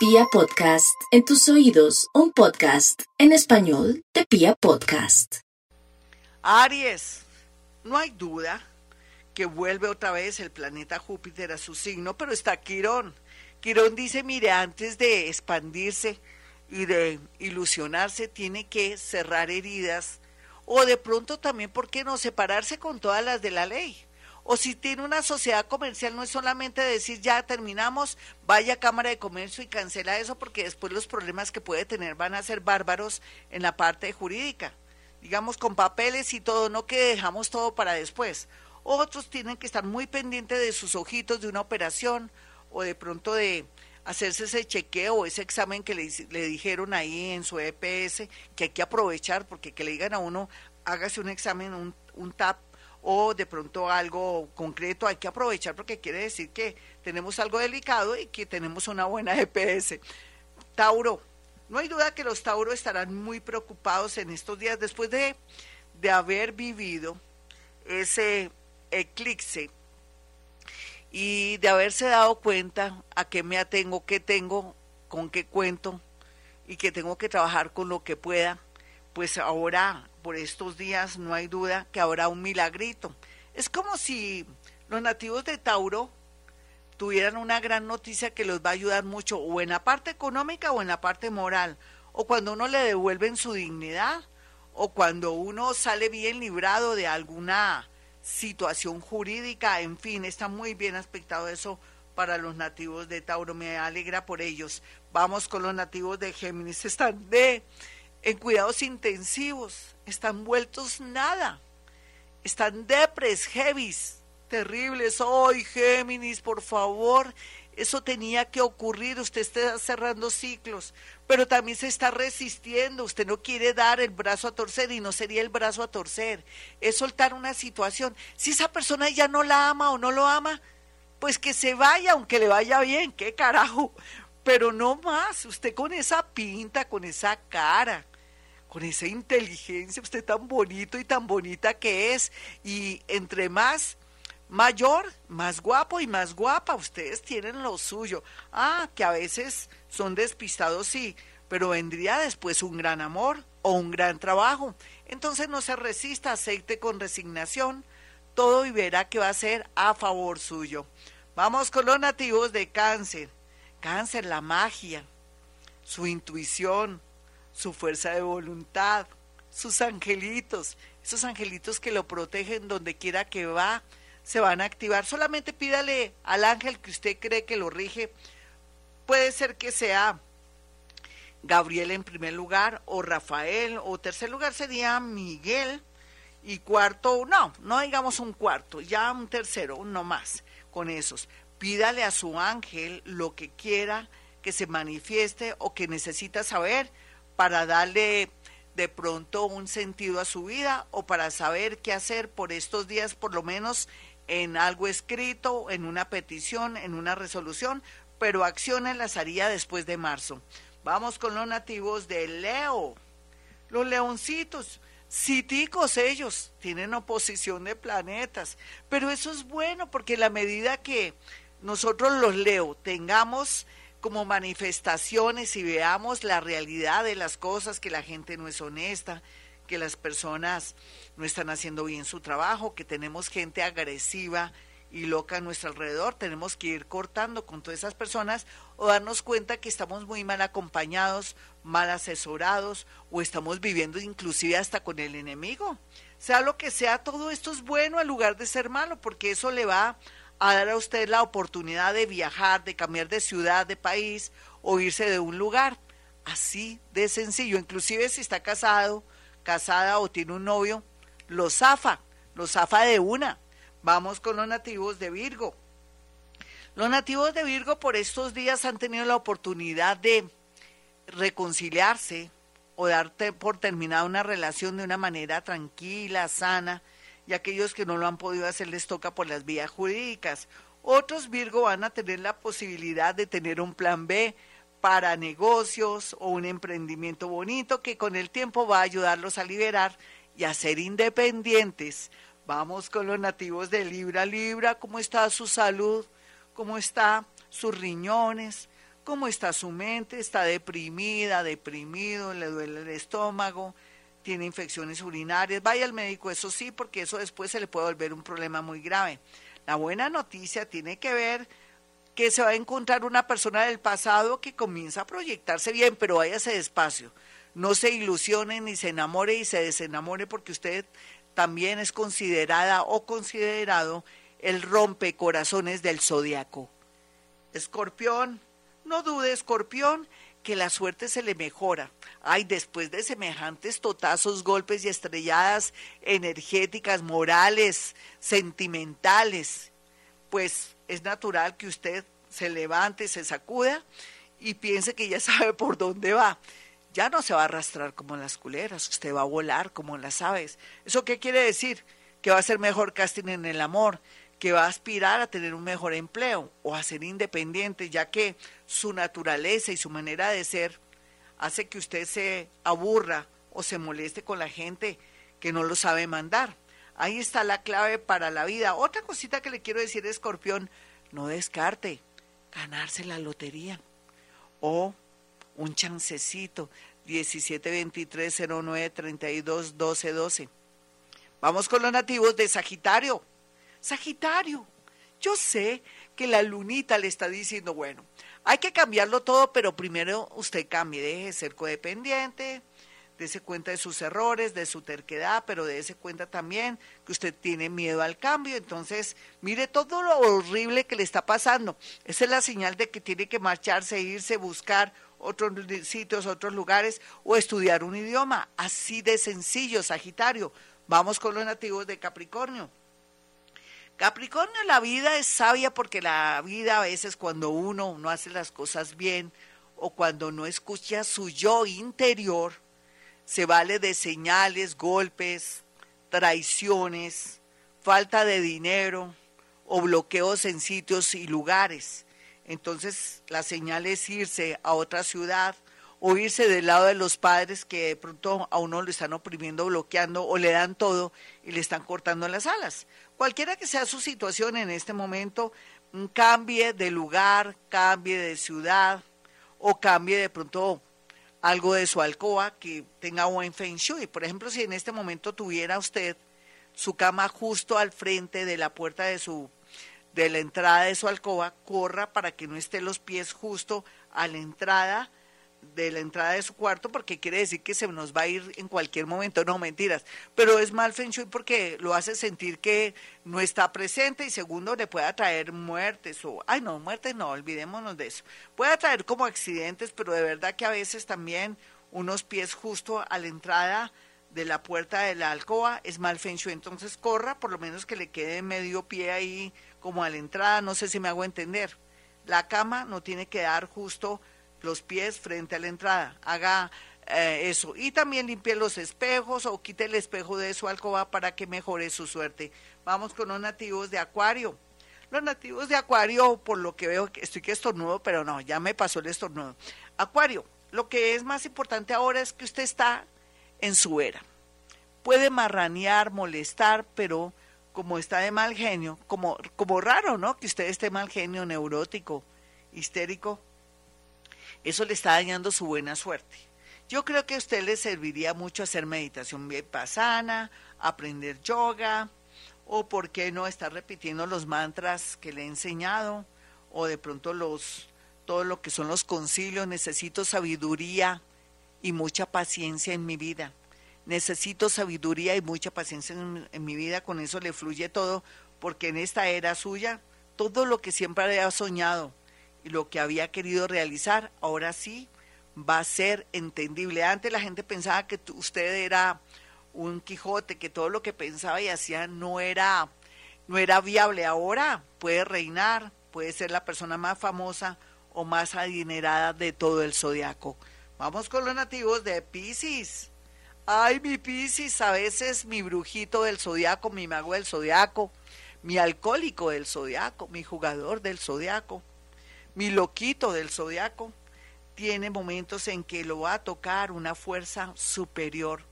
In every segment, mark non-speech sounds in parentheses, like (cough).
Pia Podcast, en tus oídos, un podcast en español de Pia Podcast. Aries, no hay duda que vuelve otra vez el planeta Júpiter a su signo, pero está Quirón. Quirón dice, mire, antes de expandirse y de ilusionarse, tiene que cerrar heridas o de pronto también, ¿por qué no separarse con todas las de la ley? O si tiene una sociedad comercial, no es solamente decir ya terminamos, vaya a Cámara de Comercio y cancela eso, porque después los problemas que puede tener van a ser bárbaros en la parte jurídica. Digamos, con papeles y todo, no que dejamos todo para después. Otros tienen que estar muy pendientes de sus ojitos de una operación o de pronto de hacerse ese chequeo o ese examen que le, le dijeron ahí en su EPS, que hay que aprovechar, porque que le digan a uno, hágase un examen, un, un TAP o de pronto algo concreto, hay que aprovechar porque quiere decir que tenemos algo delicado y que tenemos una buena EPS. Tauro, no hay duda que los Tauro estarán muy preocupados en estos días después de, de haber vivido ese eclipse y de haberse dado cuenta a qué me atengo, qué tengo, con qué cuento y que tengo que trabajar con lo que pueda, pues ahora por estos días no hay duda que habrá un milagrito. Es como si los nativos de Tauro tuvieran una gran noticia que los va a ayudar mucho, o en la parte económica o en la parte moral, o cuando uno le devuelven su dignidad, o cuando uno sale bien librado de alguna situación jurídica, en fin, está muy bien aspectado eso para los nativos de Tauro, me alegra por ellos. Vamos con los nativos de Géminis, están de en cuidados intensivos, están vueltos nada, están depres, heavies, terribles. Hoy, Géminis, por favor, eso tenía que ocurrir, usted está cerrando ciclos, pero también se está resistiendo, usted no quiere dar el brazo a torcer y no sería el brazo a torcer, es soltar una situación. Si esa persona ya no la ama o no lo ama, pues que se vaya, aunque le vaya bien, qué carajo, pero no más, usted con esa pinta, con esa cara, con esa inteligencia, usted tan bonito y tan bonita que es, y entre más mayor, más guapo y más guapa, ustedes tienen lo suyo. Ah, que a veces son despistados, sí, pero vendría después un gran amor o un gran trabajo. Entonces no se resista, acepte con resignación todo y verá que va a ser a favor suyo. Vamos con los nativos de cáncer. Cáncer, la magia, su intuición, su fuerza de voluntad, sus angelitos, esos angelitos que lo protegen donde quiera que va, se van a activar. Solamente pídale al ángel que usted cree que lo rige. Puede ser que sea Gabriel en primer lugar, o Rafael, o tercer lugar sería Miguel, y cuarto, no, no digamos un cuarto, ya un tercero, no más, con esos. Pídale a su ángel lo que quiera que se manifieste o que necesita saber para darle de pronto un sentido a su vida o para saber qué hacer por estos días, por lo menos en algo escrito, en una petición, en una resolución, pero acciones las haría después de marzo. Vamos con los nativos de Leo. Los leoncitos, citicos ellos, tienen oposición de planetas, pero eso es bueno porque la medida que nosotros los Leo tengamos como manifestaciones y veamos la realidad de las cosas, que la gente no es honesta, que las personas no están haciendo bien su trabajo, que tenemos gente agresiva y loca a nuestro alrededor, tenemos que ir cortando con todas esas personas o darnos cuenta que estamos muy mal acompañados, mal asesorados o estamos viviendo inclusive hasta con el enemigo. Sea lo que sea, todo esto es bueno en lugar de ser malo, porque eso le va a dar a usted la oportunidad de viajar, de cambiar de ciudad, de país o irse de un lugar. Así de sencillo. Inclusive si está casado, casada o tiene un novio, lo zafa, lo zafa de una. Vamos con los nativos de Virgo. Los nativos de Virgo por estos días han tenido la oportunidad de reconciliarse o darte por terminada una relación de una manera tranquila, sana, y aquellos que no lo han podido hacer les toca por las vías jurídicas. Otros Virgo van a tener la posibilidad de tener un plan B para negocios o un emprendimiento bonito que con el tiempo va a ayudarlos a liberar y a ser independientes. Vamos con los nativos de Libra. Libra, ¿cómo está su salud? ¿Cómo está sus riñones? cómo está su mente, está deprimida, deprimido, le duele el estómago, tiene infecciones urinarias, vaya al médico, eso sí, porque eso después se le puede volver un problema muy grave. La buena noticia tiene que ver que se va a encontrar una persona del pasado que comienza a proyectarse bien, pero váyase despacio. No se ilusione ni se enamore y se desenamore porque usted también es considerada o considerado el rompecorazones del zodiaco. Escorpión, no dude, escorpión, que la suerte se le mejora. Ay, después de semejantes totazos, golpes y estrelladas energéticas, morales, sentimentales, pues es natural que usted se levante, se sacuda y piense que ya (laughs) sabe por dónde va. Ya no se va a arrastrar como las culeras, usted va a volar como las aves. ¿Eso qué quiere decir? Que va a ser mejor casting en el amor, que va a aspirar a tener un mejor empleo o a ser independiente, ya que su naturaleza y su manera de ser hace que usted se aburra o se moleste con la gente que no lo sabe mandar. Ahí está la clave para la vida. Otra cosita que le quiero decir, escorpión, no descarte ganarse la lotería o un chancecito 17 23 09 32 12 12. Vamos con los nativos de Sagitario. Sagitario, yo sé que la lunita le está diciendo, bueno, hay que cambiarlo todo, pero primero usted cambie, deje de ser codependiente, dése cuenta de sus errores, de su terquedad, pero dése cuenta también que usted tiene miedo al cambio. Entonces, mire todo lo horrible que le está pasando. Esa es la señal de que tiene que marcharse, irse, buscar otros sitios, otros lugares o estudiar un idioma. Así de sencillo, Sagitario. Vamos con los nativos de Capricornio. Capricornio, la vida es sabia porque la vida a veces cuando uno no hace las cosas bien o cuando no escucha su yo interior, se vale de señales, golpes, traiciones, falta de dinero o bloqueos en sitios y lugares. Entonces la señal es irse a otra ciudad o irse del lado de los padres que de pronto a uno lo están oprimiendo, bloqueando o le dan todo y le están cortando las alas. Cualquiera que sea su situación en este momento, cambie de lugar, cambie de ciudad o cambie de pronto algo de su alcoba que tenga buen feng shui. Por ejemplo, si en este momento tuviera usted su cama justo al frente de la puerta de su de la entrada de su alcoba, corra para que no esté los pies justo a la entrada de la entrada de su cuarto porque quiere decir que se nos va a ir en cualquier momento, no mentiras, pero es mal feng shui porque lo hace sentir que no está presente y segundo le puede atraer muertes o, ay no, muertes no, olvidémonos de eso, puede atraer como accidentes, pero de verdad que a veces también unos pies justo a la entrada de la puerta de la alcoba es mal feng entonces corra, por lo menos que le quede medio pie ahí como a la entrada, no sé si me hago entender. La cama no tiene que dar justo los pies frente a la entrada. Haga eh, eso. Y también limpie los espejos o quite el espejo de su alcoba para que mejore su suerte. Vamos con los nativos de Acuario. Los nativos de Acuario, por lo que veo, estoy que estornudo, pero no, ya me pasó el estornudo. Acuario, lo que es más importante ahora es que usted está en su era. Puede marranear, molestar, pero como está de mal genio, como, como raro, ¿no? Que usted esté mal genio, neurótico, histérico, eso le está dañando su buena suerte. Yo creo que a usted le serviría mucho hacer meditación vipassana, aprender yoga, o por qué no estar repitiendo los mantras que le he enseñado, o de pronto los todo lo que son los concilios, necesito sabiduría y mucha paciencia en mi vida. Necesito sabiduría y mucha paciencia en, en mi vida, con eso le fluye todo, porque en esta era suya, todo lo que siempre había soñado, lo que había querido realizar, ahora sí va a ser entendible. Antes la gente pensaba que usted era un Quijote, que todo lo que pensaba y hacía no era, no era viable. Ahora puede reinar, puede ser la persona más famosa o más adinerada de todo el zodiaco. Vamos con los nativos de Pisces. Ay, mi Pisces, a veces mi brujito del zodiaco, mi mago del zodiaco, mi alcohólico del zodiaco, mi jugador del zodiaco mi loquito del zodiaco tiene momentos en que lo va a tocar una fuerza superior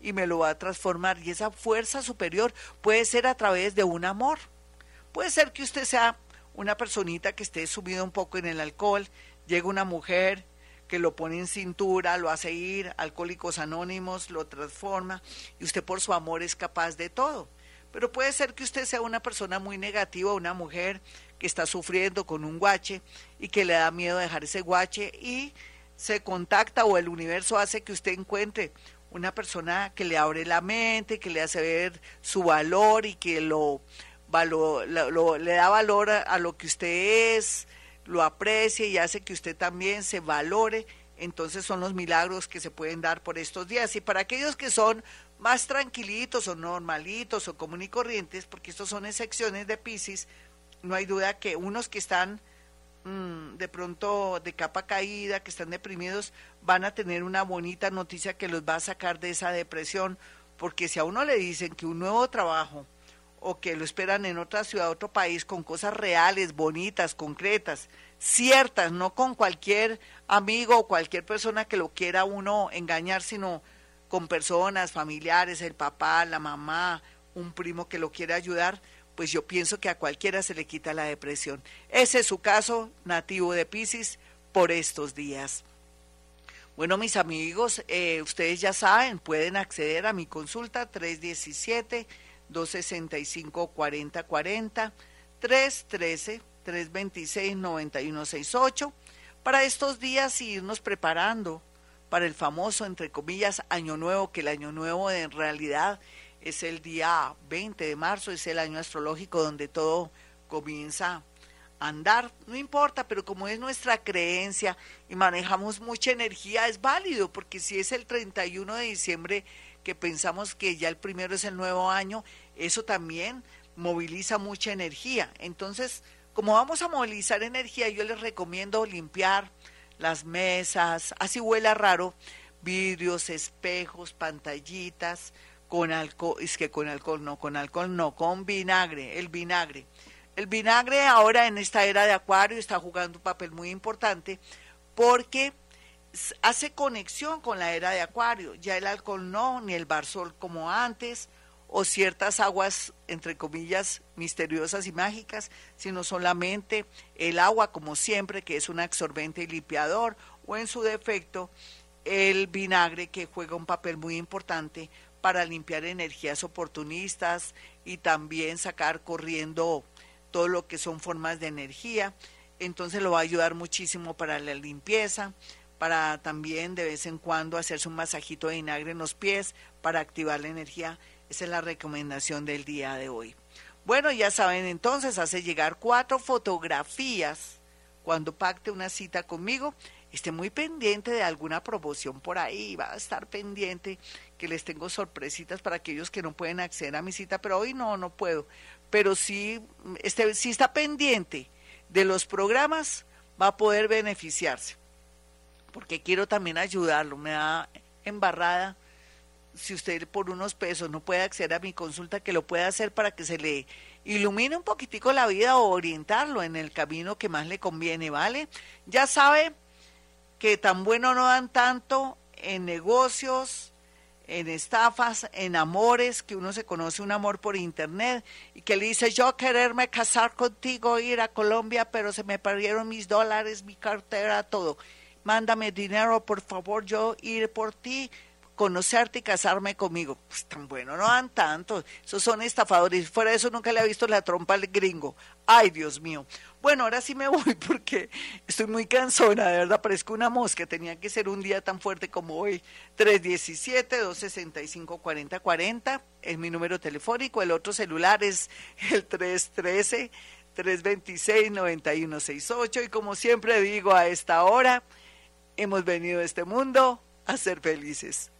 y me lo va a transformar. Y esa fuerza superior puede ser a través de un amor. Puede ser que usted sea una personita que esté subido un poco en el alcohol, llega una mujer que lo pone en cintura, lo hace ir, alcohólicos anónimos, lo transforma, y usted por su amor es capaz de todo. Pero puede ser que usted sea una persona muy negativa, una mujer que está sufriendo con un guache y que le da miedo dejar ese guache y se contacta o el universo hace que usted encuentre una persona que le abre la mente, que le hace ver su valor y que lo, le da valor a lo que usted es, lo aprecie y hace que usted también se valore, entonces son los milagros que se pueden dar por estos días. Y para aquellos que son más tranquilitos o normalitos o común y corrientes, porque estos son excepciones de Pisces, no hay duda que unos que están mm, de pronto de capa caída, que están deprimidos, van a tener una bonita noticia que los va a sacar de esa depresión, porque si a uno le dicen que un nuevo trabajo o que lo esperan en otra ciudad, otro país, con cosas reales, bonitas, concretas, ciertas, no con cualquier amigo o cualquier persona que lo quiera uno engañar, sino con personas, familiares, el papá, la mamá, un primo que lo quiere ayudar, pues yo pienso que a cualquiera se le quita la depresión. Ese es su caso, nativo de Pisces, por estos días. Bueno, mis amigos, eh, ustedes ya saben, pueden acceder a mi consulta 317 265-4040, 313-326-9168, para estos días irnos preparando para el famoso, entre comillas, Año Nuevo, que el Año Nuevo en realidad es el día 20 de marzo, es el año astrológico donde todo comienza a andar, no importa, pero como es nuestra creencia y manejamos mucha energía, es válido, porque si es el 31 de diciembre que pensamos que ya el primero es el nuevo año, eso también moviliza mucha energía. Entonces, como vamos a movilizar energía, yo les recomiendo limpiar las mesas, así huela raro, vidrios, espejos, pantallitas, con alcohol, es que con alcohol no, con alcohol no, con vinagre, el vinagre. El vinagre ahora en esta era de acuario está jugando un papel muy importante porque hace conexión con la era de Acuario. Ya el alcohol no, ni el barsol como antes, o ciertas aguas, entre comillas, misteriosas y mágicas, sino solamente el agua, como siempre, que es un absorbente y limpiador, o en su defecto, el vinagre, que juega un papel muy importante para limpiar energías oportunistas y también sacar corriendo todo lo que son formas de energía. Entonces lo va a ayudar muchísimo para la limpieza para también de vez en cuando hacerse un masajito de vinagre en los pies para activar la energía. Esa es la recomendación del día de hoy. Bueno, ya saben entonces, hace llegar cuatro fotografías cuando pacte una cita conmigo. Esté muy pendiente de alguna promoción por ahí, va a estar pendiente que les tengo sorpresitas para aquellos que no pueden acceder a mi cita, pero hoy no, no puedo. Pero sí, este, si está pendiente de los programas, va a poder beneficiarse porque quiero también ayudarlo. Me da embarrada si usted por unos pesos no puede acceder a mi consulta, que lo pueda hacer para que se le ilumine un poquitico la vida o orientarlo en el camino que más le conviene, ¿vale? Ya sabe que tan bueno no dan tanto en negocios, en estafas, en amores, que uno se conoce un amor por internet y que le dice yo quererme casar contigo, ir a Colombia, pero se me perdieron mis dólares, mi cartera, todo. Mándame dinero, por favor, yo ir por ti, conocerte y casarme conmigo. Pues tan bueno, no dan tanto. Esos son estafadores. Fuera de eso nunca le ha visto la trompa al gringo. Ay, Dios mío. Bueno, ahora sí me (laughs) voy porque estoy muy cansona, de verdad, parezco una mosca. Tenía que ser un día tan fuerte como hoy. 317-265-4040 es mi número telefónico. El otro celular es el 313. 326-9168 y como siempre digo a esta hora, Hemos venido a este mundo a ser felices.